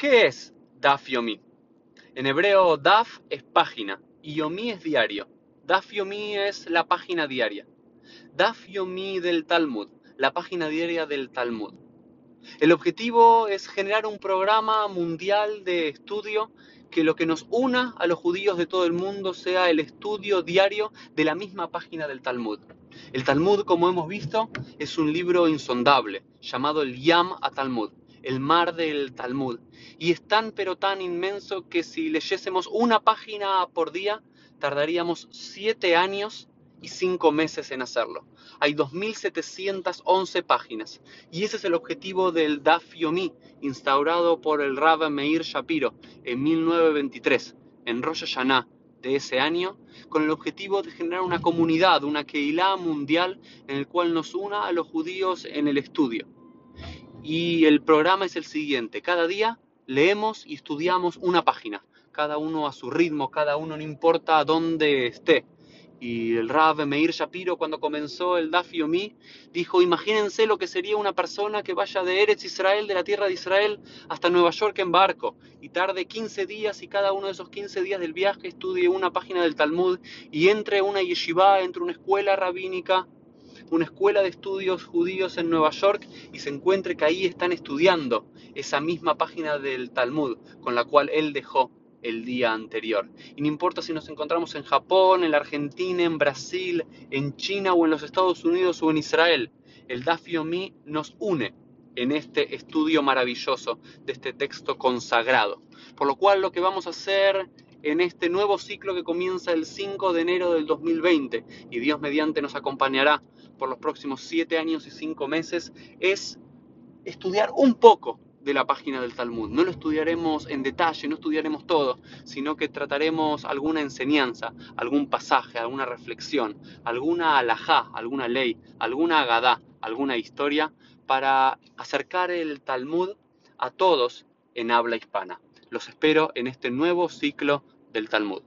¿Qué es Daf Yomi? En hebreo, Daf es página y Yomi es diario. Daf Yomi es la página diaria. Daf Yomi del Talmud, la página diaria del Talmud. El objetivo es generar un programa mundial de estudio que lo que nos una a los judíos de todo el mundo sea el estudio diario de la misma página del Talmud. El Talmud, como hemos visto, es un libro insondable, llamado el Yam a Talmud el mar del Talmud. Y es tan pero tan inmenso que si leyésemos una página por día, tardaríamos siete años y cinco meses en hacerlo. Hay 2.711 páginas. Y ese es el objetivo del Daf Yomi, instaurado por el Rav Meir Shapiro en 1923, en Rosh Hashanah de ese año, con el objetivo de generar una comunidad, una Keilah mundial en el cual nos una a los judíos en el estudio. Y el programa es el siguiente, cada día leemos y estudiamos una página, cada uno a su ritmo, cada uno no importa dónde esté. Y el Rav Meir Shapiro cuando comenzó el Daf Yomi dijo, imagínense lo que sería una persona que vaya de Eretz Israel, de la tierra de Israel, hasta Nueva York en barco y tarde 15 días y cada uno de esos 15 días del viaje estudie una página del Talmud y entre una yeshiva, entre una escuela rabínica una escuela de estudios judíos en Nueva York y se encuentre que ahí están estudiando esa misma página del Talmud con la cual él dejó el día anterior. Y no importa si nos encontramos en Japón, en la Argentina, en Brasil, en China o en los Estados Unidos o en Israel, el Daf Yomi nos une en este estudio maravilloso de este texto consagrado. Por lo cual lo que vamos a hacer en este nuevo ciclo que comienza el 5 de enero del 2020 y Dios mediante nos acompañará por los próximos 7 años y 5 meses es estudiar un poco de la página del Talmud. No lo estudiaremos en detalle, no estudiaremos todo, sino que trataremos alguna enseñanza, algún pasaje, alguna reflexión, alguna alajá, alguna ley, alguna agadá, alguna historia para acercar el Talmud a todos en habla hispana. Los espero en este nuevo ciclo del Talmud.